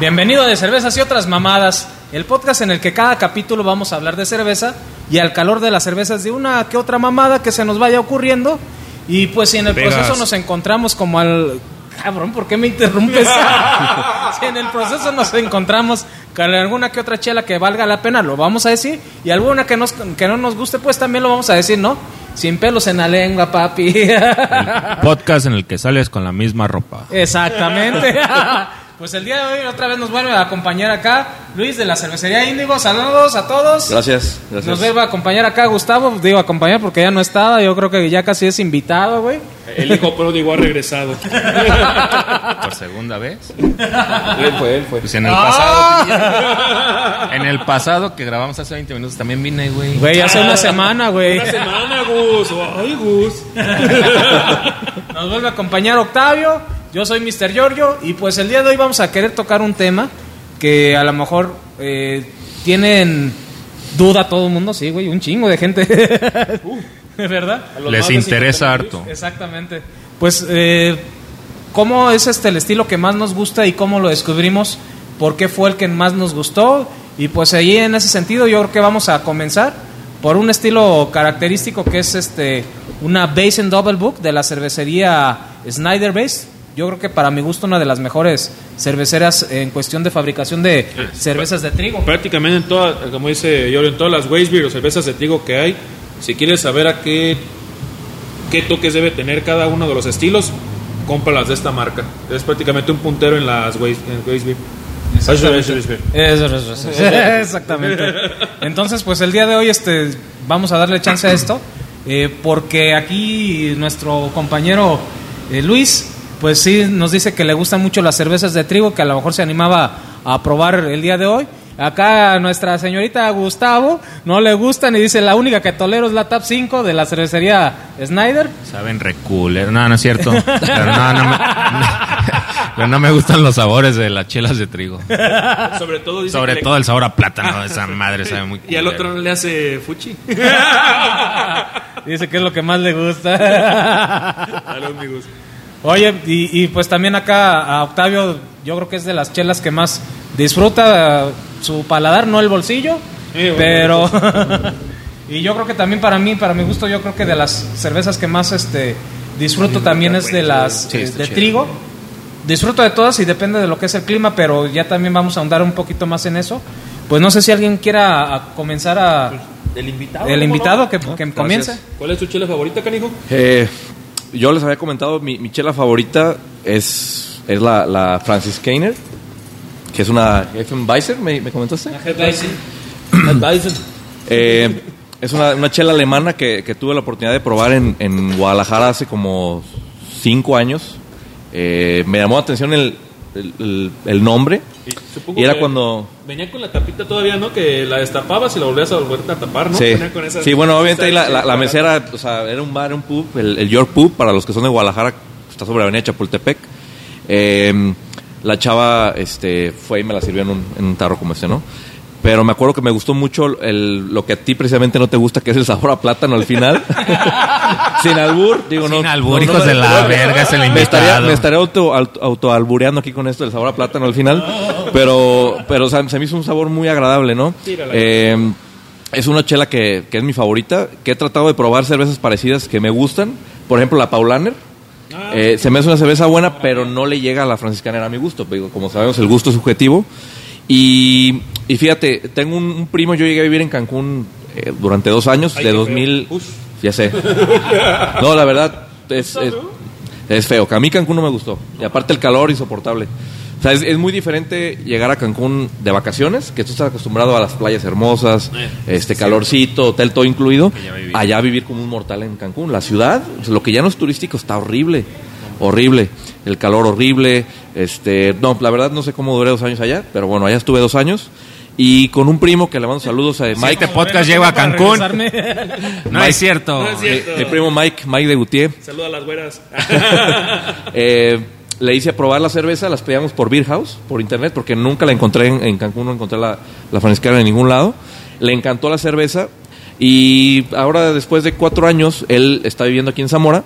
Bienvenido a De Cervezas y otras mamadas, el podcast en el que cada capítulo vamos a hablar de cerveza y al calor de las cervezas de una que otra mamada que se nos vaya ocurriendo. Y pues si en el Vegas. proceso nos encontramos como al... Cabrón, ¿por qué me interrumpes? si en el proceso nos encontramos con alguna que otra chela que valga la pena, lo vamos a decir. Y alguna que, nos, que no nos guste, pues también lo vamos a decir, ¿no? Sin pelos en la lengua, papi. Podcast en el que sales con la misma ropa. Exactamente. pues el día de hoy otra vez nos vuelve a acompañar acá Luis de la cervecería Índigo. Saludos a todos. Gracias, gracias. Nos vuelve a acompañar acá Gustavo. Digo acompañar porque ya no estaba. Yo creo que ya casi es invitado, güey. El hijo pródigo ha regresado. Por segunda vez. Él fue, él fue. Pues en el Ah. pasado. En el pasado que grabamos hace 20 minutos también vine, güey. Güey, hace una semana, güey. Una semana, Gus. Ay, Gus. Nos vuelve a acompañar Octavio. Yo soy Mr. Giorgio. Y pues el día de hoy vamos a querer tocar un tema que a lo mejor eh, tienen duda todo el mundo. Sí, güey, un chingo de gente. ¿Verdad? A los Les interesa 50 harto. Exactamente. Pues, eh, ¿cómo es este el estilo que más nos gusta y cómo lo descubrimos? ¿Por qué fue el que más nos gustó? Y pues ahí en ese sentido yo creo que vamos a comenzar por un estilo característico que es este una Base and Double Book de la cervecería Snyder Base. Yo creo que para mi gusto una de las mejores cerveceras en cuestión de fabricación de cervezas de trigo. Prácticamente en todas, como dice Yorio, en todas las Weissbier o cervezas de trigo que hay, si quieres saber a qué, qué toques debe tener cada uno de los estilos, cómpralas de esta marca. Es prácticamente un puntero en las eso, eso. Exactamente. Entonces, pues el día de hoy este, vamos a darle chance a esto, eh, porque aquí nuestro compañero eh, Luis, pues sí, nos dice que le gustan mucho las cervezas de trigo, que a lo mejor se animaba a probar el día de hoy. Acá a nuestra señorita Gustavo no le gustan y dice la única que tolero es la Tap 5 de la cervecería Snyder. Saben recooler. No, no es cierto. Pero no, no me, pero no me gustan los sabores de las chelas de trigo. Sobre todo dice Sobre que le- todo el sabor a plátano. Esa madre sabe muy Y al otro no le hace fuchi. Dice que es lo que más le gusta. Salud, mi Gus. Oye, y, y pues también acá a Octavio, yo creo que es de las chelas que más disfruta eh, su paladar, no el bolsillo, Sí, bueno, pero... y yo creo que también para mí, para mi gusto, yo creo que de las cervezas que más este disfruto también es de las Sí, eh, de trigo. Disfruto de todas y depende de lo que es el clima, pero ya también vamos a ahondar un poquito más en eso. Pues no sé si alguien quiera a comenzar a... El invitado. El ¿cómo invitado no? que, que comience. ¿Cuál es tu chela favorita, canijo? Eh, yo les había comentado, mi, mi chela favorita es, es la, la Francis Keiner, que es una Weiser, ¿me, me comentaste? Eh, es una, una chela alemana que, que tuve la oportunidad de probar en, en Guadalajara hace como cinco años. Eh, me llamó la atención el, el, el- el nombre. Supongo Y era que cuando... Venía con la tapita todavía, ¿no? Que la destapabas y la volvías a volver a tapar, ¿no? Sí, con esa- sí, bueno, obviamente ahí la, la- la mesera, o sea, era un bar, un pub, el, el York Pub, para los que son de Guadalajara, está sobre Avenida Chapultepec. Eh, la chava este, fue y me la sirvió en un, en un tarro como este, ¿no? Pero me acuerdo que me gustó mucho el- lo que a ti precisamente no te gusta, que es el sabor a plátano al final. Sin albur, digo, no. Sin albur, no- hijos no- de la verga, es el me estaría, invitado. me estaría auto, auto- autoalbureando aquí con esto del sabor a plátano al final. Pero, pero o sea, se me hizo un sabor muy agradable, ¿no? Eh, es una chela que, que es mi favorita, que he tratado de probar cervezas parecidas que me gustan. Por ejemplo, la Paulaner. Ah. Eh, se me hace una cerveza buena, pero no le llega a la franciscanera a mi gusto. Digo, como sabemos, el gusto es subjetivo. Y, y fíjate, tengo un, un primo, yo llegué a vivir en Cancún eh, durante dos años, Ay, de qué feo. 2000... Uf. Ya sé. No, la verdad, es, es, es feo. Que a mí Cancún no me gustó. Y aparte el calor insoportable. O sea, es, es muy diferente llegar a Cancún de vacaciones, que tú estás acostumbrado a las playas hermosas, Eh, este calorcito, hotel todo incluido, vivir. allá vivir como un mortal en Cancún. La ciudad, o sea, lo que ya no es turístico, está horrible, horrible. El calor horrible, este, no, la verdad no sé cómo duré dos años allá, pero bueno, allá estuve dos años. Y con un primo que le mando saludos a Si Mike, este podcast llega a Cancún. No es cierto. No es mi, cierto. mi primo Mike, Mike de Gutiérrez. Saluda a las güeras. Eh, le hice a probar la cerveza, las pedíamos por Beer House, por internet, porque nunca la encontré en, en Cancún, no encontré la, la franciscana en ningún lado. Le encantó la cerveza y ahora después de cuatro años, él está viviendo aquí en Zamora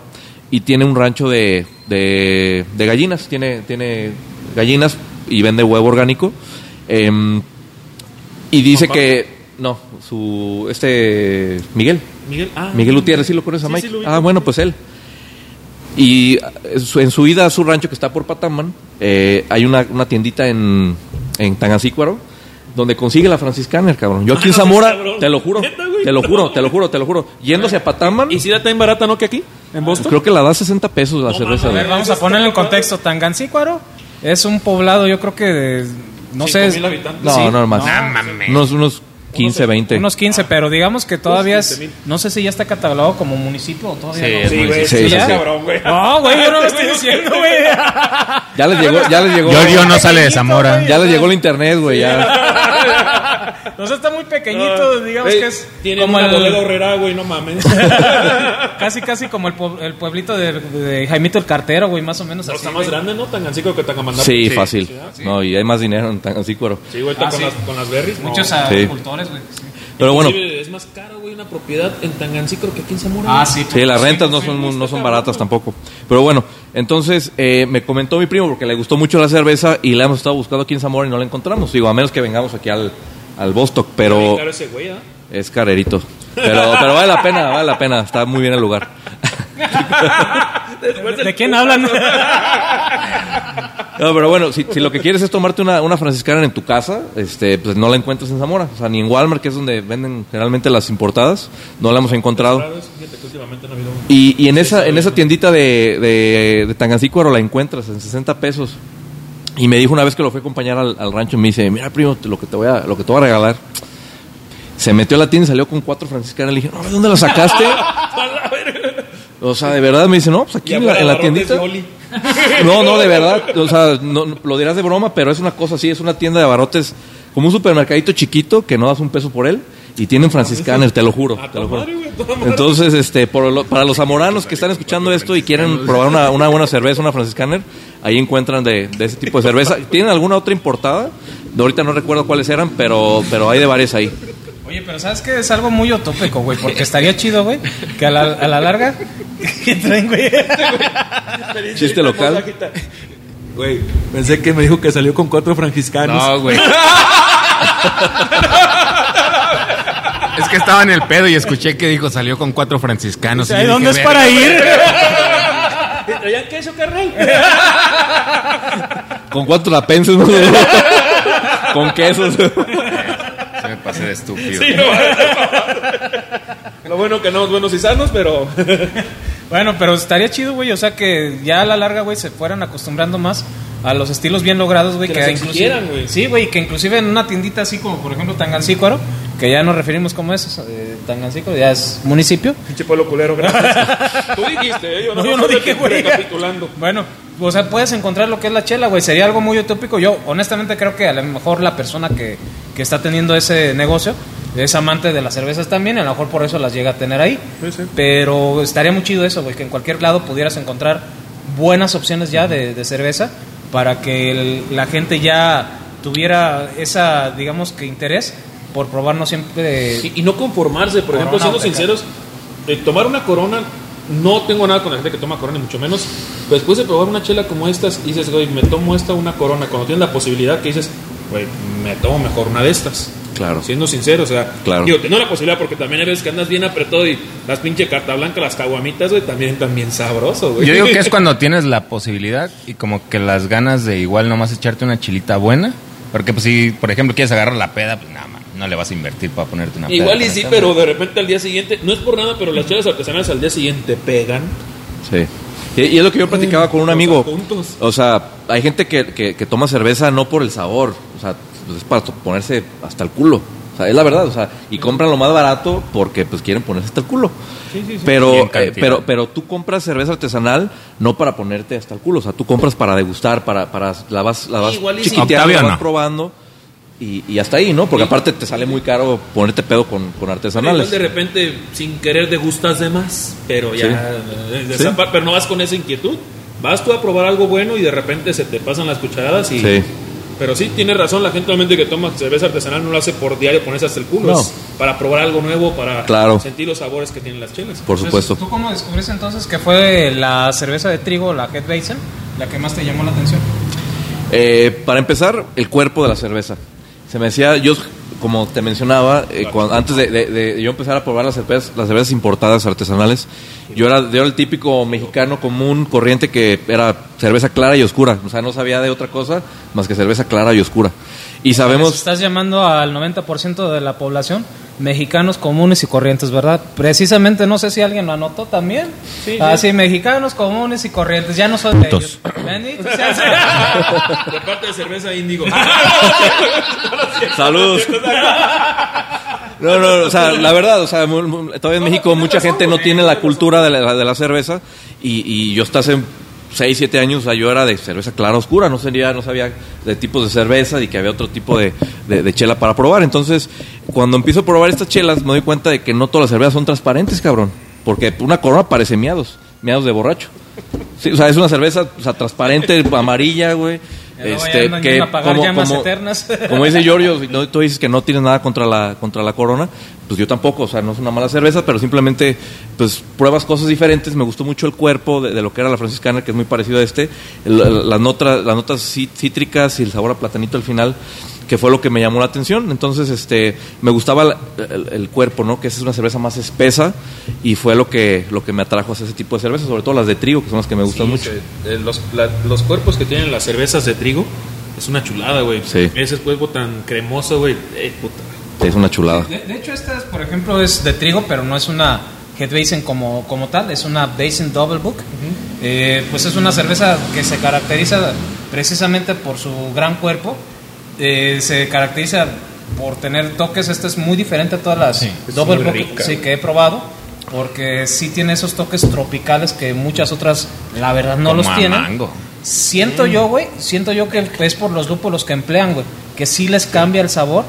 y tiene un rancho de, de, de gallinas, tiene, tiene gallinas y vende huevo orgánico. Em, y dice que, no, su, este, Miguel, Miguel, ah, Miguel Gutiérrez, ¿sí lo conoces a Mike? sí, ah, bueno, pues él. Y eh, en su ida a su rancho que está por Pataman, eh, hay una, una tiendita en, en Tangancícuaro donde consigue la franciscaner, cabrón. Yo aquí en Ah, Zamora, te lo juro, te lo juro, te lo juro, te lo juro. Yéndose a Pataman, ¿Y si la tan barata, no, que aquí? ¿En Boston? creo que la da 60 pesos la cerveza. A ver, vamos a ponerlo en contexto. Tangancícuaro es un poblado, yo creo que de, no sé, 5,000 habitantes. No, sí, no, más. Unos, unos 15, 20. unos 15, pero digamos que todavía es, 15,000. no sé si ya está catalogado como municipio o todavía Sí, no. Sí, güey, sí, sí, sí, cabrón, güey. No, güey, yo no lo estoy diciendo, güey. Ya les llegó, ya les llegó. Giorgio no sale de Zamora. Ya les llegó el internet, güey, ya. O sea, está muy pequeñito, digamos que es Tiene como una el, horrera, güey, no mames. casi casi como el, el pueblito de, de Jaimito el Cartero, güey, más o menos No, así. está más güey. grande, ¿no? Tangancico que Tangamandapio. Sí, Sí, fácil. sí, No, y hay más dinero en Tangancícuaro. Sí, güey, está Ah, con, sí. Las, con las berries. Muchos Sí. Agricultores, güey. sí. Pero bueno, Es más caro, güey, una propiedad en Tangancico que aquí en Zamora. Ah, sí. Sí, las sí, rentas no son, no son baratas tampoco. Pero bueno, entonces eh, me comentó mi primo porque le gustó mucho la cerveza y la hemos estado buscando aquí en Zamora y no la encontramos. Digo, a menos que vengamos aquí al, al Bostock, Pero... Claro ese güey, ¿ah? es carerito. Pero, pero vale la pena, vale la pena. Está muy bien el lugar. ¿De quién hablan? No, pero bueno, si, si lo que quieres es tomarte una, una franciscana en tu casa, este, pues no la encuentras en Zamora. O sea, ni en Walmart, que es donde venden generalmente las importadas, no la hemos encontrado. Claro, es- fíjate que últimamente no ha habido un- Y, y en esa en esa tiendita de, de, de Tangancícuaro la encuentras en 60 pesos. Y me dijo una vez que lo fue a acompañar al, al rancho, me dice, mira primo, lo que te voy a, lo que te voy a regalar. Se metió a la tienda y salió con cuatro franciscanas. Le dije, no, ¿de dónde la sacaste? o sea, de verdad me dice, no, pues aquí en la, en tiendita. No, no, de verdad. O sea, no, no, lo dirás de broma, pero es una cosa así. Es una tienda de abarrotes como un supermercadito chiquito que no das un peso por él. Y tienen franciscaner, te lo juro. Te lo juro. Entonces, este, por lo- para los zamoranos que están escuchando esto y quieren probar una, una buena cerveza, una franciscaner, ahí encuentran de, de ese tipo de cerveza. ¿Tienen alguna otra importada? De ahorita no recuerdo cuáles eran, pero, pero hay de varias ahí. Oye, pero ¿sabes qué? Es algo muy utópico, güey, porque estaría chido, güey, que a la, a la larga... ¿Qué traen, güey? Chiste local. Güey, pensé que me dijo que salió con cuatro franciscanos. No, güey. es que estaba en el pedo y escuché que dijo salió con cuatro franciscanos. y ¿Ahí yo dónde es para ir? ¿Traían queso, carnal? ¿Con cuántos la penses? Con quesos. Se me pasé de estúpido. Sí, no. Lo bueno que no, buenos y sanos, pero... Bueno, pero estaría chido, güey, o sea, que ya a la larga, güey, se fueran acostumbrando más a los estilos bien logrados, güey. Que las inclusive- güey. Sí, güey, que inclusive en una tiendita así como, por ejemplo, Tangancícuaro, que ya nos referimos como es, eh, Tangancícuaro, ya es municipio. Pinche pueblo culero, gracias. Tú dijiste, ¿eh? Yo No, no, yo no dije, güey. Recapitulando. Bueno, o sea, puedes encontrar lo que es la chela, güey. Sería algo muy utópico. Yo, honestamente, creo que a lo mejor la persona que, que está teniendo ese negocio es amante de las cervezas también. A lo mejor por eso las llega a tener ahí. Sí, sí. Pero estaría muy chido eso, güey. Que en cualquier lado pudieras encontrar buenas opciones ya de, de cerveza para que el- la gente ya tuviera esa, digamos que interés por probarnos siempre. Y, y no conformarse, por ejemplo, Corona siendo o Tecate. sinceros, eh, tomar una corona, no tengo nada con la gente que toma corona, ni mucho menos. Pero después de probar una chela como estas, y dices, güey, me tomo esta una corona. Cuando tienes la posibilidad que dices, güey, me tomo mejor una de estas. Claro. Siendo sincero, o sea, Claro. digo, tengo la posibilidad porque también hay veces que andas bien apretado y las pinche carta blanca, las caguamitas, güey, también, también sabroso, güey. Yo digo que es cuando tienes la posibilidad y como que las ganas de igual nomás echarte una chilita buena. Porque pues si, por ejemplo, quieres agarrar la peda, pues nada, no le vas a invertir para ponerte una. Igual y sí, pero de repente al día siguiente, no es por nada, pero las chelas artesanales al día siguiente pegan. Sí. Y, y es lo que yo platicaba con un amigo. puntos. O sea, hay gente que, que, que toma cerveza no por el sabor, o sea, pues es para ponerse hasta el culo. O sea, es la verdad, o sea, y compran lo más barato porque pues quieren ponerse hasta el culo. Y Pero, en eh, cantidad. pero, pero tú compras cerveza artesanal no para ponerte hasta el culo, o sea, tú compras para degustar, para, para la vas, la vas Igual y sí. chiquiteando, la vas no. probando y, y hasta ahí, ¿no? Porque aparte te sale muy caro ponerte pedo con, con artesanales. de repente, sin querer, degustas de más, pero ya. Sí. eh, Sí. pero no vas con esa inquietud. Vas tú a probar algo bueno y de repente se te pasan las cucharadas y. Sí. Pero sí, tienes razón, la gente realmente que toma cerveza artesanal no lo hace por diario ponerse hasta el culo, No. es para probar algo nuevo, para Claro. sentir los sabores que tienen las chelas. Por supuesto. ¿Tú cómo descubriste entonces que fue la cerveza de trigo, la Head Basin, la que más te llamó la atención? Eh, para empezar, el cuerpo de la cerveza. Se me decía, yo, como te mencionaba, eh, cuando- antes de, de- de yo empezar a probar las cervezas, las cervezas importadas artesanales, yo era, yo era el típico mexicano común, corriente, que era cerveza clara y oscura. O sea, no sabía de otra cosa más que cerveza clara y oscura. Y sabemos... Estás llamando al 90% de la población mexicanos comunes y corrientes, ¿verdad? Precisamente, no sé si alguien lo anotó también. Sí. Ah, sí, mexicanos comunes y corrientes. Ya no son de ellos. De parte de cerveza índigo. Saludos. No, no, o sea, la verdad, o sea, todavía en México mucha gente no tiene la cultura de la, de la cerveza y, y yo hasta hace 6, 7 años, yo era de cerveza clara oscura, no sabía, no sabía de tipos de cerveza y que había otro tipo de, de- chela para probar. Entonces, cuando empiezo a probar estas chelas, me doy cuenta de que no todas las cervezas son transparentes, cabrón. Porque una corona parece miados, miados de borracho. O sea, es una cerveza o sea, transparente, amarilla, güey. No Este, vayan que a apagar llamas eternas. como dice Giorgio, no, tú dices que no tienes nada contra la contra la Corona, pues yo tampoco, o sea, no es una mala cerveza, pero simplemente pues pruebas cosas diferentes. Me gustó mucho el cuerpo de, de lo que era la franciscana, que es muy parecido a este, El- las notas las notas cí- cítricas y el sabor a platanito al final, que fue lo que me llamó la atención. Entonces, este, me gustaba la- el, el cuerpo, ¿no? Que esa es una cerveza más espesa y fue lo que lo que me atrajo hacia ese tipo de cervezas, sobre todo las de trigo, que son las que me gustan mucho. Eh, los, la- los cuerpos que tienen las cervezas de trigo es una chulada, güey. Sí. Ese cuerpo tan cremoso, güey. Eh. Sí, es una chulada. De, de hecho, esta, es, por ejemplo, es de trigo, pero no es una Head Basin como, como tal, es una Basin Double Book. Eh, pues es una cerveza que se caracteriza precisamente por su gran cuerpo. Eh, se caracteriza por tener toques. Esta es muy diferente a todas las es Double rica, sí, que he probado. Porque sí tiene esos toques tropicales que muchas otras, la verdad, no Como los tienen. mango. Siento yo, güey, siento yo que es por los lúpulos que emplean, güey, que sí les cambia el sabor,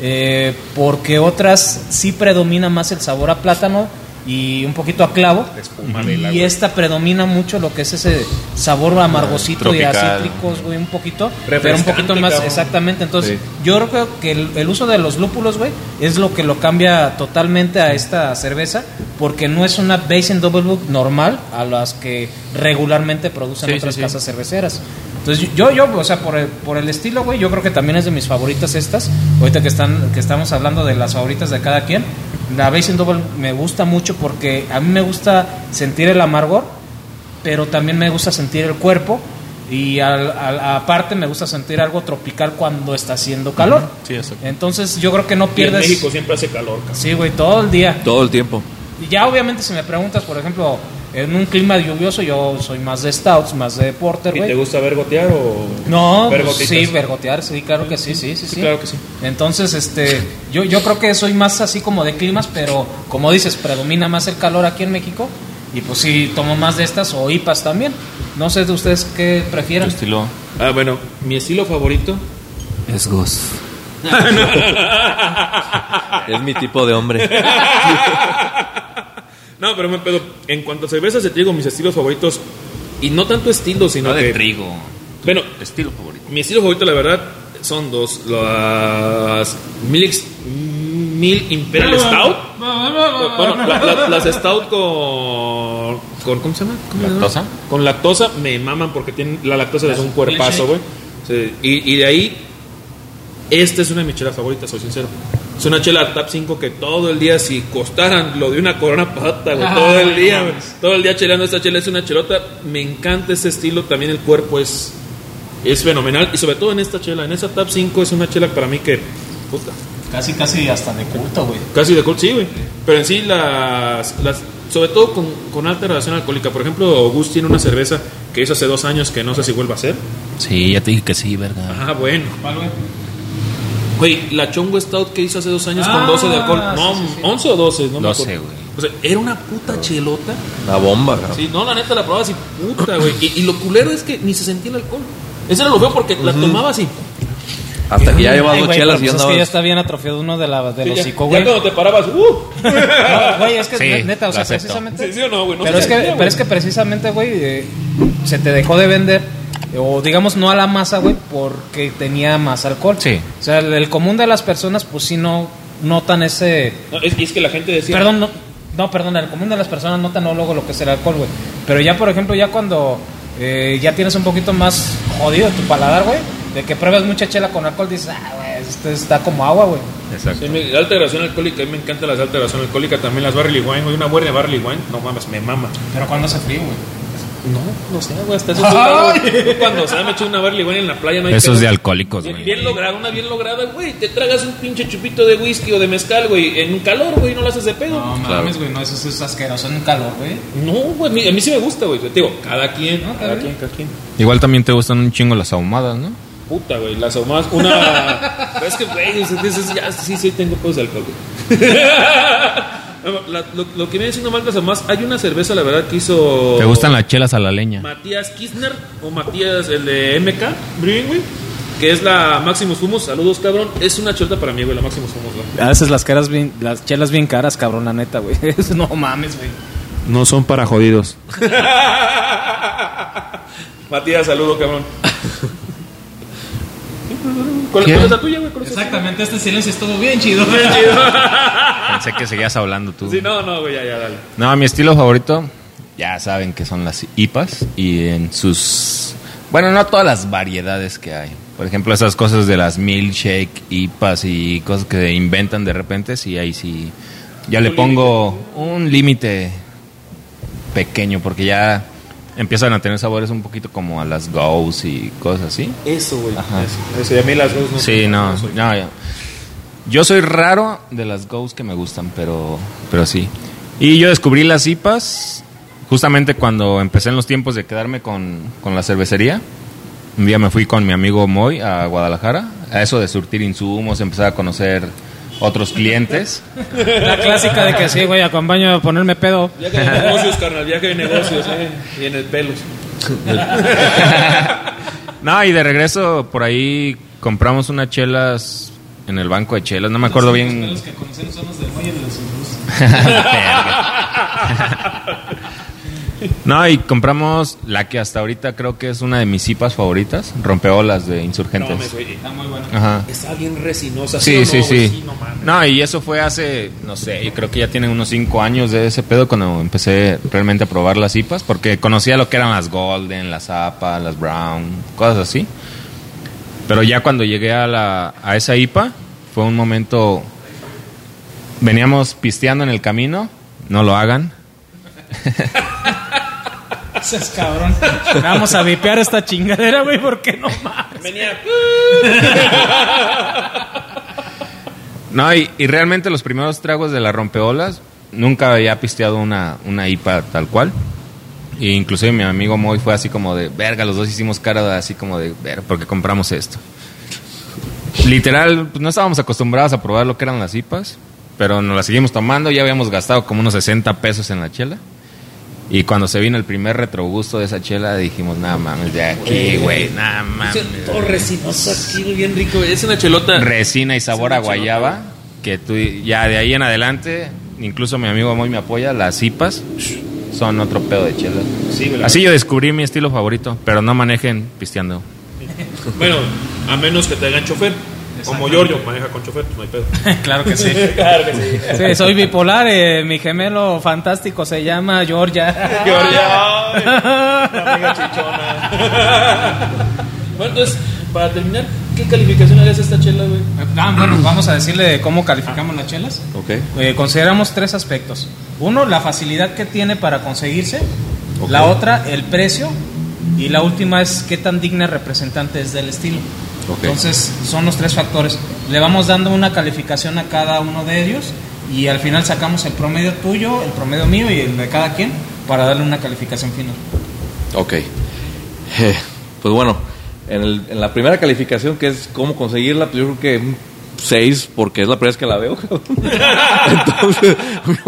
eh, porque otras sí predomina más el sabor a plátano y un poquito a clavo, espumarela, y esta predomina mucho lo que es ese sabor amargosito y a cítricos, güey, un poquito, pero un poquito más, cabrón. exactamente, entonces Sí. Yo creo que el, el uso de los lúpulos, güey, es lo que lo cambia totalmente a esta cerveza, porque no es una Basin Double Book normal a las que regularmente producen Sí, otras sí. casas cerveceras. Entonces yo, yo, o sea, por el, por el estilo, güey, yo creo que también es de mis favoritas estas. Ahorita que están, que estamos hablando de las favoritas de cada quien, la Basin Double me gusta mucho porque a mí me gusta sentir el amargor, pero también me gusta sentir el cuerpo y al- al- aparte me gusta sentir algo tropical cuando está haciendo calor. Sí, exacto. Entonces yo creo que no Y en pierdes. México siempre hace calor, cabrón. Sí, güey, todo el día. Todo el tiempo. Y ya obviamente si me preguntas, por ejemplo, en un clima lluvioso yo soy más de stouts, más de porter, ¿Y te gusta ver gotear o.? No, ver pues, sí, vergotear, sí, claro que sí, sí, sí, sí. claro que sí. Entonces, este, yo, yo creo que soy más así como de climas, pero como dices, predomina más el calor aquí en México. Y pues sí, tomo más de estas o IPAs también. No sé de ustedes qué prefieran. Estilo. Ah, bueno, mi estilo favorito es Ghost. es mi tipo de hombre. no, pero, pero, en cuanto a cervezas de trigo, mis estilos favoritos, y no tanto estilos, sino. De que, trigo. Bueno, estilo favorito. Mi estilo favorito, la verdad, son dos: las Milix 1000 Imperial Stout. bueno, las Stout con, con. ¿Cómo se llama? ¿Lactosa? Con lactosa me maman porque tienen, la lactosa es un cuerpazo, güey. Sí, y, y de ahí, esta es una de mis chelas favoritas, soy sincero. Es una chela TAP 5 que todo el día, si costaran lo de una corona pata, güey, todo el día, todo el día cheleando esta chela, es una chelota. Me encanta ese estilo, también el cuerpo es, es fenomenal. Y sobre todo en esta chela, en esa TAP 5 es una chela para mí que, puta, Casi, casi hasta de culto, güey. Casi de alcohol, sí, güey. Pero en sí, las, las sobre todo con, con alta relación alcohólica. Por ejemplo, Gus tiene una cerveza que hizo hace dos años que no sé si vuelva a hacer. Sí, ya te dije que sí, verga. Ah, bueno. ¿Cuál, güey? Güey, la Chongo Stout que hizo hace dos años con Ah, 12 de alcohol. No, sí, sí, sí. 11 o 12, no me 12, acuerdo. güey. O sea, era una puta chelota. La bomba, cabrón. Sí, no, la neta la probabas y puta, güey. Y, y lo culero es que ni se sentía el alcohol. Eso era lo feo porque la tomabas y. Hasta que ya llevas dos chelas pero y pues es que ya está bien atrofiado uno de la Sí, ya, hocico, ya güey. cuando te parabas, ¡uh! No, güey, es que Sí, ne- neta, o lo sea, acepto. precisamente. Sí, sí o no, güey. No pero, se es que, pero güey. es que precisamente, güey, eh, se te dejó de vender, o digamos no a la masa, güey, porque tenía más alcohol. Sí. O sea, el, el común de las personas, pues sí no notan ese. No, es, es que la gente decía. Perdón, no, no, perdón, el común de las personas notan no luego lo que es el alcohol, güey. Pero ya, por ejemplo, ya cuando eh, ya tienes un poquito más jodido tu paladar, güey. De que pruebas mucha chela con alcohol, dices, ah, güey, esto está como agua, güey. Exacto. Sí, mi- la alta graduación alcohólica, a mí me encantan las de alta graduación alcohólica, también las barley wine, güey, una buena barley wine, no mames, me mama. Pero cuando hace frío, güey. No, no sé, güey, hasta eso Cuando se me eché una barley wine en la playa, no hay Eso es de alcohólicos, Bien, güey. bien lograda, una bien lograda, güey. Te tragas un pinche chupito de whisky o de mezcal, güey, en un calor, güey, no lo haces de pedo. No mames, güey, no, eso es asqueroso en un calor, güey. No, güey, a mí, a mí sí me gusta, güey. Te digo, cada quien, No, cada cada quien, cada quien. Igual también te gustan un chingo las ahumadas, ¿no? Puta, güey, las ahumadas, una... Pero es que, güey, es- es- es- ya, sí, sí, tengo pedos de alcohol, la- lo, lo que viene siendo más las ahumadas, hay una cerveza, la verdad, que hizo... ¿Te gustan las chelas a la leña? Matías Kirchner o Matías, el de MK Brewing, güey. Que es la Maximus Fumos. Saludos, cabrón. Es una chelta para mí, güey, la Maximus Fumos, güey. A veces las, caras bien, las chelas bien caras, cabrón, la neta, güey. no mames, güey. No son para jodidos. Matías, saludo, cabrón. ¿Cuál, cuál es la tuya, güey? Exactamente, este silencio estuvo bien chido. Bien chido. Pensé que seguías hablando tú. Sí, no, no, güey, ya, ya, dale. No, mi estilo favorito, ya saben que son las IPAs y en sus... Bueno, no todas las variedades que hay. Por ejemplo, esas cosas de las milkshake, IPAs y cosas que inventan de repente, sí, ahí sí... Ya le pongo un límite pequeño porque ya empiezan a tener sabores un poquito como a las Goes y cosas así. Eso, güey. Ajá. Eso, eso. Y a mí las dos no Sí, no, soy. no, ya. Yo soy raro de las Goes que me gustan, pero, pero sí. Y yo descubrí las IPAs justamente cuando empecé en los tiempos de quedarme con, con la cervecería. Un día me fui con mi amigo Moy a Guadalajara, a eso de surtir insumos, empezar a conocer otros clientes. La clásica de que sí, güey, acompaño a ponerme pedo. Viaje de negocios, carnal, viaje de negocios, eh. Y en el pelos. No, y de regreso por ahí compramos unas chelas en el banco de chelas, no me acuerdo bien. Los que conocemos son los del Muelle de los. No, y compramos la que hasta ahorita creo que es una de mis IPAs favoritas, rompeolas de No insurgentes. mames, güey. Está muy bueno. Ajá. Está bien resinosa. Sí, sí, no, sí. no. No, y eso fue hace, no sé, yo creo que ya tienen unos cinco años de ese pedo cuando empecé realmente a probar las IPAs, porque conocía lo que eran las Golden, las APA, las Brown, cosas así. Pero ya cuando llegué a, la, a esa IPA, fue un momento... Veníamos pisteando en el camino, no lo hagan. Cabrón. Vamos a vipear esta chingadera, güey, porque no mames. Venía. No, y, y realmente los primeros tragos de la rompeolas, nunca había pisteado una, una IPA tal cual. E inclusive mi amigo Moy fue así como de, verga, los dos hicimos cara de- así como de, ver, porque compramos esto. Literal, pues, no estábamos acostumbrados a probar lo que eran las IPAs, pero nos las seguimos tomando, ya habíamos gastado como unos 60 pesos en la chela. Y cuando se vino el primer retrogusto de esa chela, dijimos, nada mames, de aquí, güey, nada mames. Todo resinoso aquí, bien rico. Es una chelota. resina y sabor a guayaba, que tú ya de ahí en adelante, incluso mi amigo Moy me apoya, las IPAs son otro pedo de chela. Sí, Así yo descubrí mi estilo favorito, pero no manejen pisteando. Bueno, a menos que te hagan chofer. Como Giorgio maneja con chofer, pues no hay pedo. claro que sí. Claro que sí. Sí, soy bipolar. eh, mi gemelo fantástico se llama Georgia. Giorgio, ay, la amiga chichona. bueno, entonces, para terminar, ¿qué calificación harías a esta chela, güey? Ah, bueno, vamos a decirle cómo calificamos las chelas. Ok. Eh, consideramos tres aspectos. Uno, la facilidad que tiene para conseguirse. La otra, el precio. Y la última es qué tan digna representante es del estilo. Ok. Entonces, son los tres factores. Le vamos dando una calificación a cada uno de ellos y al final sacamos el promedio tuyo, el promedio mío y el de cada quien para darle una calificación final. Ok. Eh, pues bueno, en, el- en la primera calificación, que es cómo conseguirla, pues yo creo que un 6, porque es la primera vez que la veo. entonces,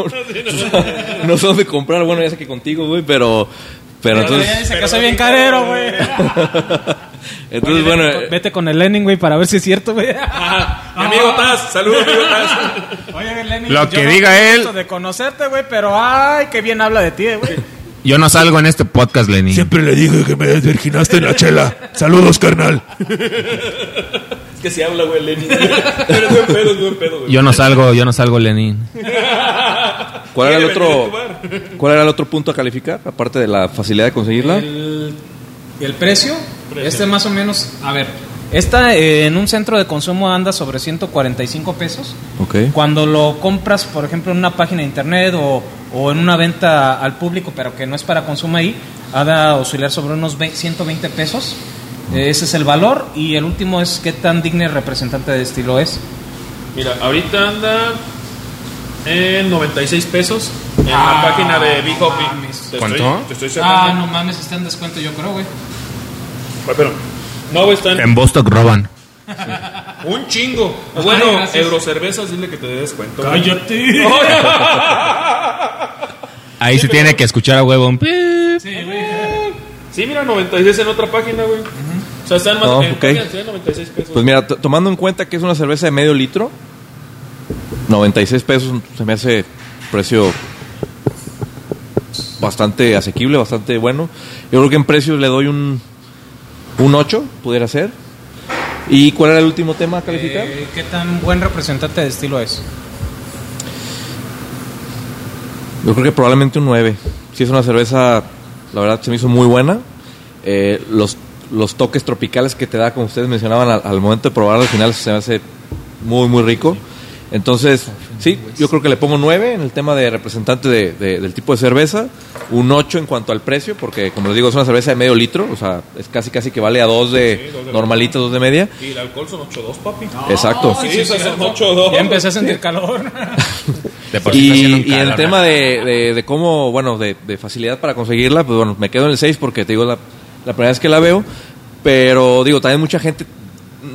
no, no sé dónde comprar. Bueno, ya sé que contigo, güey, pero. Pero Pero entonces. ya dice que soy bien carero, güey. Entonces, bueno. eh, Vete con el Lenin, güey, para ver si es cierto, güey. Amigo Taz, saludos, amigo Taz. Oye, Lenin, Lo yo que no diga tengo él. gusto de conocerte, güey, pero ay, qué bien habla de ti, eh, güey. Yo no salgo en este podcast, Lenny. Siempre le dije que me desvirginaste en la chela. Saludos, carnal. Que se habla, güey, Lenin. Pero es buen pedo, es buen pedo, güey. Yo no salgo, yo no salgo, Lenny. ¿Cuál era el otro. ¿Cuál era el otro punto a calificar? Aparte de la facilidad de conseguirla. El, el precio, Precio. Este más o menos, a ver, esta eh, en un centro de consumo anda sobre 145 pesos. Ok. Cuando lo compras, por ejemplo, en una página de internet o, o en una venta al público, pero que no es para consumo ahí, ha de oscilar sobre unos ve- 120 pesos. Ese es el valor. Y el último es qué tan digno y representante de estilo es. Mira, ahorita anda en 96 pesos en Ah, la página de Big mames. Te ¿Cuánto? Estoy, te estoy Ah, no mames, está en descuento, yo creo, güey. Pero, no, güey, están En Bostock roban. un chingo. Bueno, Ay, gracias. Eurocervezas, dile que te dé descuento. ¡Cállate! Ahí se tiene que escuchar a huevo. Sí, güey. Sí, mira, 96 en otra página, güey. O sea, están más No, en ok. páginas de 96 pesos. Pues mira, tomando en cuenta que es una cerveza de medio litro, 96 pesos se me hace precio bastante asequible, bastante bueno. Yo creo que en precios le doy un, un 8, pudiera ser. ¿Y cuál era el último tema a calificar? Eh, ¿Qué tan buen representante de estilo es? Yo creo que probablemente un 9. Si es una cerveza, la verdad se me hizo muy buena. Eh, los, los toques tropicales que te da, como ustedes mencionaban, al, al momento de probar al final se me hace muy, muy rico. Entonces, sí, yo creo que le pongo 9 en el tema de representante de- de- del tipo de cerveza, un 8 en cuanto al precio, porque como les digo, es una cerveza de medio litro, o sea, es casi casi que vale a dos de Sí, dos de normalitas, dos de media. Y el alcohol son 8.2, papi. Exacto. Sí, esas son 8.2. Ya empecé a sentir calor. Sí Y, y el tema de, de- de cómo, bueno, de, de facilidad para conseguirla, pues bueno, me quedo en el 6 porque te digo la, la primera vez que la veo, pero digo, también mucha gente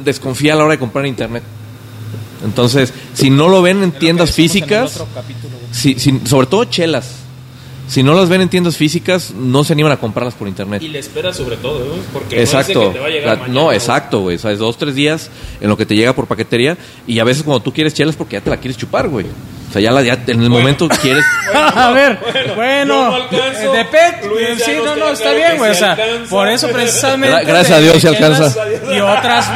desconfía a la hora de comprar en internet. Entonces, si no lo ven en tiendas físicas, si, si- sobre todo chelas, si no las ven en tiendas físicas, no se animan a comprarlas por internet. Y le esperas sobre todo, güey. Porque no Exacto. dice que te va a llegar La- mañana, no, exacto, güey. O sea, es dos, tres días en lo que te llega por paquetería. Y a veces cuando tú quieres chelas porque ya te la quieres chupar, güey. O sea, ya, la, ya en el momento quieres... a ver, bueno, eh, de pet, Luis eh, sí, no, no, está bien, güey, o sea, por eso precisamente. Gra- gracias a Dios chelas alcanza. Y otras,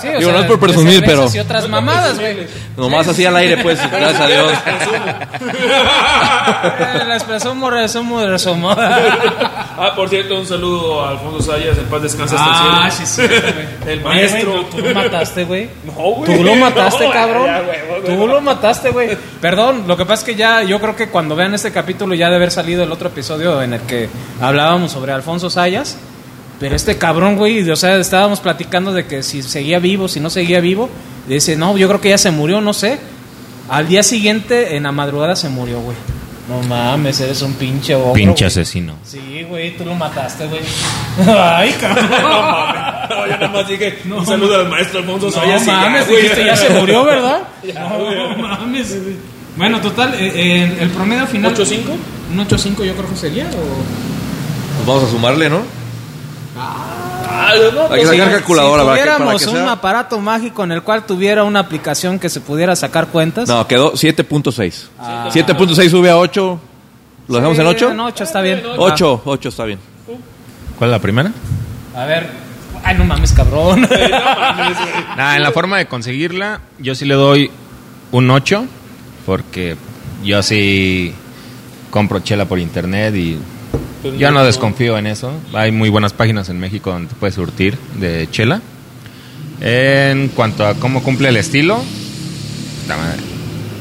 sí, o Digo, sea, no es por de presumir, pero- Y otras mamadas, güey. Nomás así al aire, pues, gracias a Dios. Eh, La expresión resumo, resumo. Ah, por cierto, un saludo a Alfonso Sayas, en paz descansa hasta Ah, el sí, cielo. sí, güey. El Oye, maestro. güey, Tú lo mataste, güey. No, güey. Tú lo mataste, No, cabrón. ya, güey, güey, Tú lo mataste, güey. Perdón, lo que pasa es que ya, yo creo que cuando vean este capítulo ya debe haber salido el otro episodio en el que hablábamos sobre Alfonso Sayas. Pero este cabrón, güey, o sea, estábamos platicando de que si seguía vivo, si no seguía vivo. Y dice, no, yo creo que ya se murió, no sé. Al día siguiente, en la madrugada, se murió, güey. No mames, eres un pinche ogro, Pinche güey. asesino. Sí, güey, tú lo mataste, güey. Ay, cabrón. No, mames. No, yo nada más dije un saludo al maestro Alfonso No Sayas. y ya, mames, güey. dijiste ya se murió, ¿verdad? Ya, no güey. mames. Bueno, total, eh, eh, el promedio final. ¿8.5? Un 8.5 yo creo que sería. O... Pues vamos a sumarle, ¿no? Ah, no, Hay que pues, sacar sí. calculadora si para que, para tuviéramos que un sea... aparato mágico en el cual tuviera una aplicación que se pudiera sacar cuentas. No, quedó 7.6. 7.6 sube a 8. ¿Lo dejamos en 8? En 8 está bien. 8, 8 está bien. ¿Cuál es la primera? Ah, a ver. Ay, no mames, cabrón. Nah, en la forma de conseguirla, yo sí le doy un 8, porque yo sí compro chela por internet y Pues yo no desconfío en eso. Hay muy buenas páginas en México donde te puedes surtir de chela. En cuanto a cómo cumple el estilo,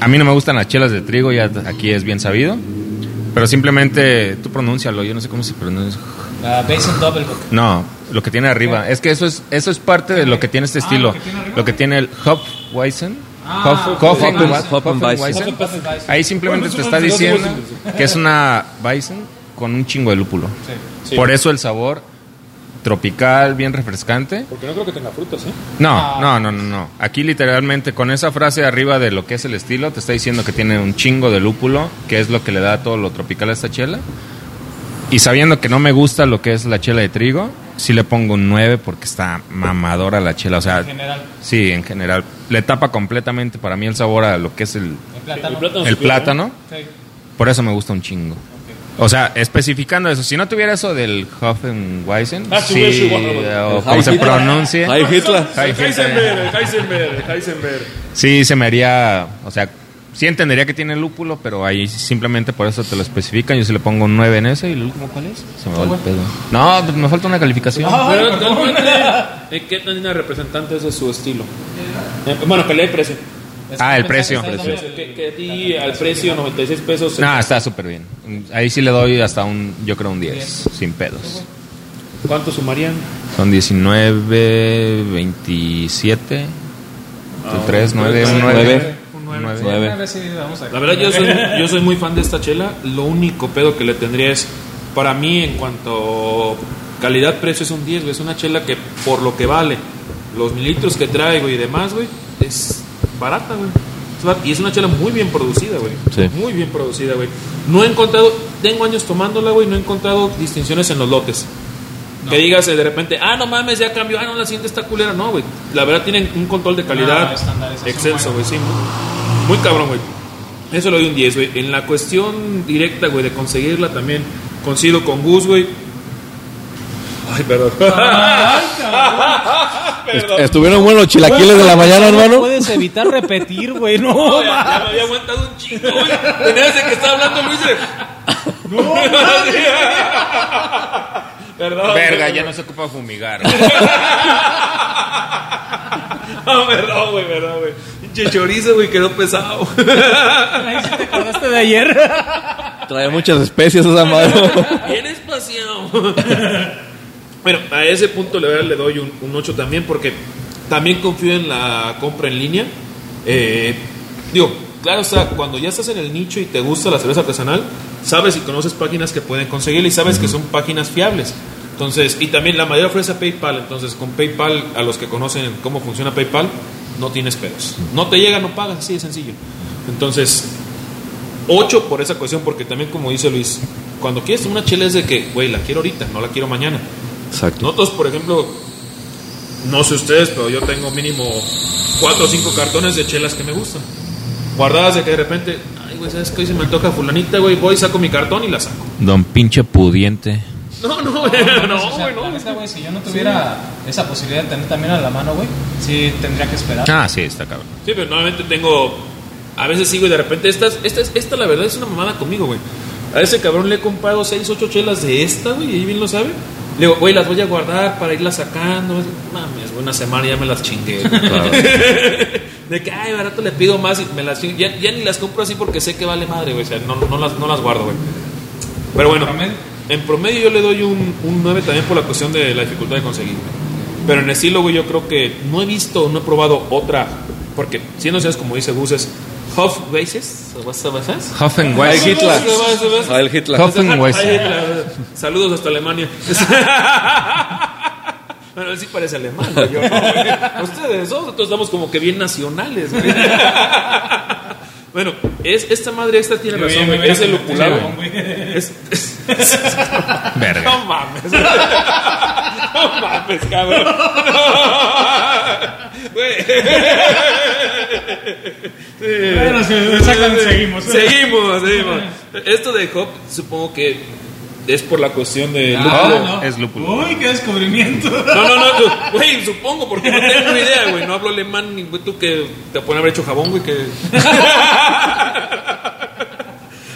a mí no me gustan las chelas de trigo, ya aquí es bien sabido. Pero simplemente tú pronúncialo, yo no sé cómo se pronuncia. La Basin Double Hook. No, lo que tiene arriba. Es que eso es eso es parte de lo que tiene este Ah, estilo. ¿lo que tiene? Lo que tiene el Hopweizen. Ah. Ahí simplemente te está diciendo que es una Weizen con un chingo de lúpulo. Sí. Por eso el sabor tropical, bien refrescante. Porque no creo que tenga frutas, ¿eh? No, no, no, no, no. Aquí literalmente con esa frase arriba de lo que es el estilo, te está diciendo que tiene un chingo de lúpulo, que es lo que le da todo lo tropical a esta chela. Y sabiendo que no me gusta lo que es la chela de trigo, sí le pongo un 9 porque está mamadora la chela. O sea, En general. sí, en general. Le tapa completamente para mí el sabor a lo que es el, El plátano. El plátano. el superior, plátano. Sí. Por eso me gusta un chingo. O sea, especificando eso, si no tuviera eso del Hoffenweizen, Ah, sí, ese o como se Hitler. pronuncie, Hitler. Heisenberg, Heisenberg, Heisenberg. Sí, se me haría, o sea, Sí entendería que tiene lúpulo, pero ahí simplemente por eso te lo especifican. Yo se le pongo un 9 en ese y el último, ¿cuál es? Se me va el pedo. No, me falta una calificación. Pero actualmente, ¿eh, ¿qué tan representante es de su estilo? Eh, bueno, calidad y precio. Ah, el precio. Que, que a ti al precio 96 pesos. No, está súper bien. Ahí sí le doy hasta un, yo creo un 10, sin pedos. ¿Cuánto sumarían? Son 19, 27, 3, 9, un 9. Un nueve. Nueve. Sí, nueve, sí, vamos a- La verdad, yo soy, yo soy muy fan de esta chela. Lo único pedo que le tendría es, para mí, en cuanto calidad-precio, es un 10, güey. Es una chela que, por lo que vale, los mililitros que trae, güey, y demás, güey, es barata, güey. Y es una chela muy bien producida, güey. Sí. Muy bien producida, güey. No he encontrado, tengo años tomándola, güey, no he encontrado distinciones en los lotes. Que digas eh, de repente, ah, no mames, ya cambió, ah, no, la siguiente está culera. No, güey. La verdad tienen un control de calidad No, excelso, güey, sí. Muy, muy cabrón, güey. Eso le doy un 10, güey. En la cuestión directa, güey, de conseguirla también coincido con Gus, güey. Ay, perdón. Est- Estuvieron buenos los chilaquiles de la mañana, No hermano. puedes evitar repetir, güey. No, No, ya, ya me había aguantado un chingo, güey. Tenía ese que está hablando Luis. de- Perdón. Verga, ya no se ocupa fumigar. No, perdón, güey, perdón, güey. Pinche chorizo, güey, quedó pesado. Ay, ¿sí ¿Te acordaste de ayer? Trae muchas especies esa madre. Bien espaciado. Bueno, a ese punto le, doy un, un 8 también porque también confío en la compra en línea. Eh, digo, claro, o sea, cuando ya estás en el nicho y te gusta la cerveza artesanal, sabes y conoces páginas que pueden conseguirla y sabes que son páginas fiables. Entonces, y también la mayoría ofrece PayPal, entonces con PayPal, a los que conocen cómo funciona PayPal, no tienes pedos. No te llega, no pagas, así de sencillo. Entonces, 8 por esa cuestión, porque también como dice Luis, cuando quieres una chela es de que, güey, la quiero ahorita, no la quiero mañana. Exacto. Nosotros, por ejemplo, no sé ustedes, pero yo tengo mínimo 4 o 5 cartones de chelas que me gustan. Guardadas de que de repente, ay, güey, ¿sabes qué? Hoy se me toca fulanita, güey, voy, saco mi cartón y la saco. Don pinche pudiente. No, no, güey, no, O sea, güey, no. neta, güey, si yo no tuviera esa posibilidad de tener también a la mano, güey, sí tendría que esperar. Ah, sí, está cabrón. Sí, pero normalmente tengo. A veces sí, güey, de repente. Esta, esta, esta, la verdad, es una mamada conmigo, güey. A ese cabrón le he comprado 6, 8 chelas de esta, güey, y ahí bien lo sabe. Le digo, güey, las voy a guardar para irlas sacando. Mames, una semana ya me las chingué. güey. De que, ay, barato le pido más y me las chingo. Ya, ya ni las compro así porque sé que vale madre, güey. O sea, no, no, las, no las guardo, güey. Pero bueno, en promedio yo le doy un, un 9 también por la cuestión de la dificultad de conseguir. Pero en estilo, güey, yo creo que no he visto, no he probado otra. Porque, siendo seas como dice Gus, es Hofweises. Hoffenweiss. Heil Hitler. Heil Hitler. Saludos hasta Alemania. Bueno, él sí parece alemán, güey, yo no, güey. Ustedes nosotros estamos como que bien nacionales, güey. Bueno, es, esta madre, esta tiene razón, bien, güey. Es el lupulado. Es, es- Verga. no mames. No mames, cabrón. Güey. Bueno, sí, seguimos. Seguimos, seguimos. Esto de Hop, supongo que es por la cuestión de Ah, lúpulo. no. Es lúpulo. Uy, qué descubrimiento. No, no, no, güey, supongo, porque no tengo ni idea, güey. No hablo alemán, ni güey, tú que te pueden haber hecho jabón, güey, que.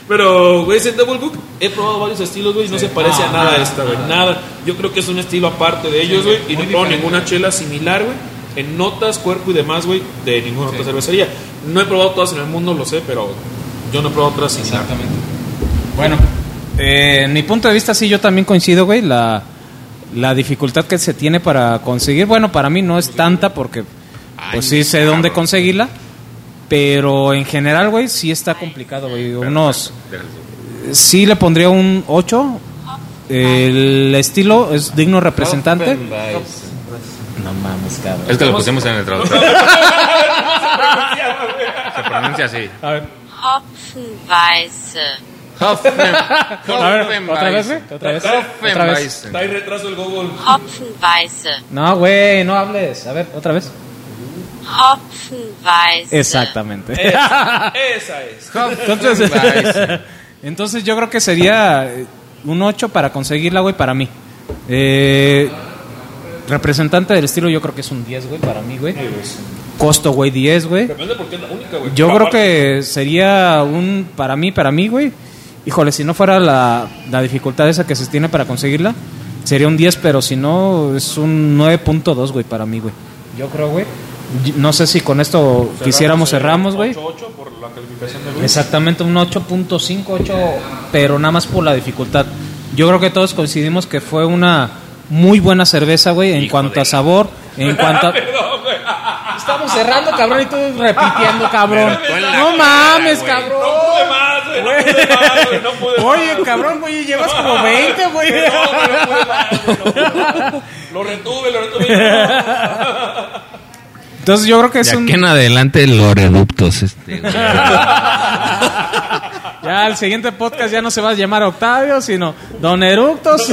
Pero, güey, ese Double Book, he probado varios estilos, güey, y no se parece a No, nada a nada, esta, güey. nada. Nada. Yo creo que es un estilo aparte de ellos, güey, y no he probado ninguna chela similar, güey, en notas, cuerpo y demás, güey, de ninguna otra cervecería. No he probado todas en el mundo, lo sé, pero yo no he probado otras. Exactamente. Bueno, eh, en mi punto de vista, sí, yo también coincido, güey. La, la dificultad que se tiene para conseguir, bueno, para mí no es tanta porque, pues sí sé dónde conseguirla. Pero en general, güey, sí está complicado, güey. Unos. Sí le pondría un 8. El estilo es digno representante. No mames, cabrón. Es que lo pusimos en el traductor. Se pronuncia así. A ver, Hopfenweisse. Hoffen, a ver, otra vez, güey. Otra vez. Otra vez. Está ahí retraso el Google. Hopfenweisse. No, güey, no hables. A ver, otra vez. Hopfenweisse. Exactamente. Esa, esa es. Entonces, entonces yo creo que sería un 8 para conseguirla, güey, para mí. Eh, representante del estilo yo creo que es un 10, güey, para mí, güey. Costo, güey, 10, güey. Depende porque es la única, güey. Yo creo que sería un, para mí, para mí, güey. Híjole, si no fuera la, la dificultad esa que se tiene para conseguirla, sería un 10, pero si no, es un 9.2, güey, para mí, güey. Yo creo, güey. No sé si con esto quisiéramos cerramos, güey. 8-8 por la calificación de Luis. Exactamente, un 8.5, 8, pero nada más por la dificultad. Yo creo que todos coincidimos que fue una muy buena cerveza, güey, en cuanto a sabor, en cuanto a... Estamos cerrando, cabrón, y tú repitiendo, cabrón. No mames, cabrón. pude más, güey. No pude más, güey. No pude más. Oye, cabrón, güey, llevas como 20, güey. No, güey, no pude más, güey, no pude más. Lo retuve, lo retuve. Entonces yo creo que es De un... aquí en adelante los reductos. Este. Ya el siguiente podcast ya no se va a llamar Octavio, sino Don Eructos.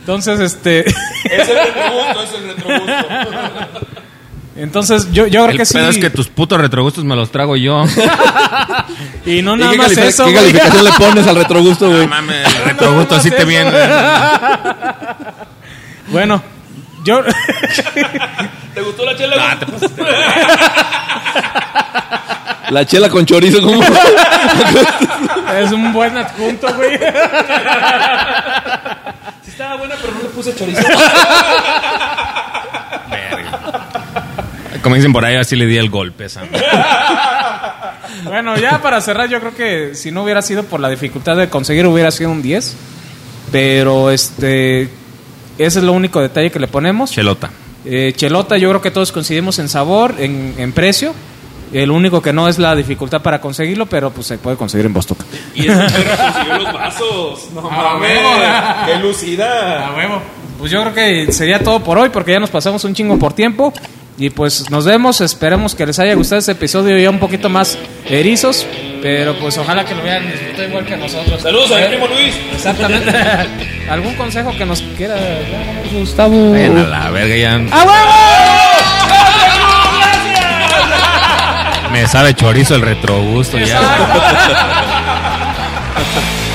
Entonces, este... Es el retrogusto, es el retrogusto. Entonces yo, yo creo El que sí... pedo es que tus putos retrogustos me los trago yo. Y no ¿Y nada qué, más califica- eso, qué güey. calificación le pones al retrogusto, güey? No mames, el retrogusto así te viene. Bueno, yo... ¿Te gustó la chela? Ah, te pasaste. La chela con chorizo, ¿cómo? es un buen adjunto, güey. Sí estaba buena, pero no le puse chorizo. Como dicen por ahí, así le di el golpe. Sam. Bueno, ya para cerrar, yo creo que si no hubiera sido por la dificultad de conseguir, hubiera sido un 10. Pero este. Ese es lo único detalle que le ponemos. Chelota. Eh, chelota, yo creo que todos coincidimos en sabor, en, en precio. El único que no es la dificultad para conseguirlo, pero pues se puede conseguir en Bostock. Y perro consiguió los vasos. No Ah, mames. huevo. Qué lucida. huevo. Pues yo creo que sería todo por hoy, porque ya nos pasamos un chingo por tiempo. Y pues nos vemos, esperemos que les haya gustado este episodio ya un poquito más erizos, pero pues ojalá que lo vean disfrutado igual que nosotros. Saludos a mi primo Luis. Exactamente. ¿Algún consejo que nos quiera dar, Gustavo? Vayan a la verga ya. ¡A huevo! Me sabe chorizo el retrogusto ya.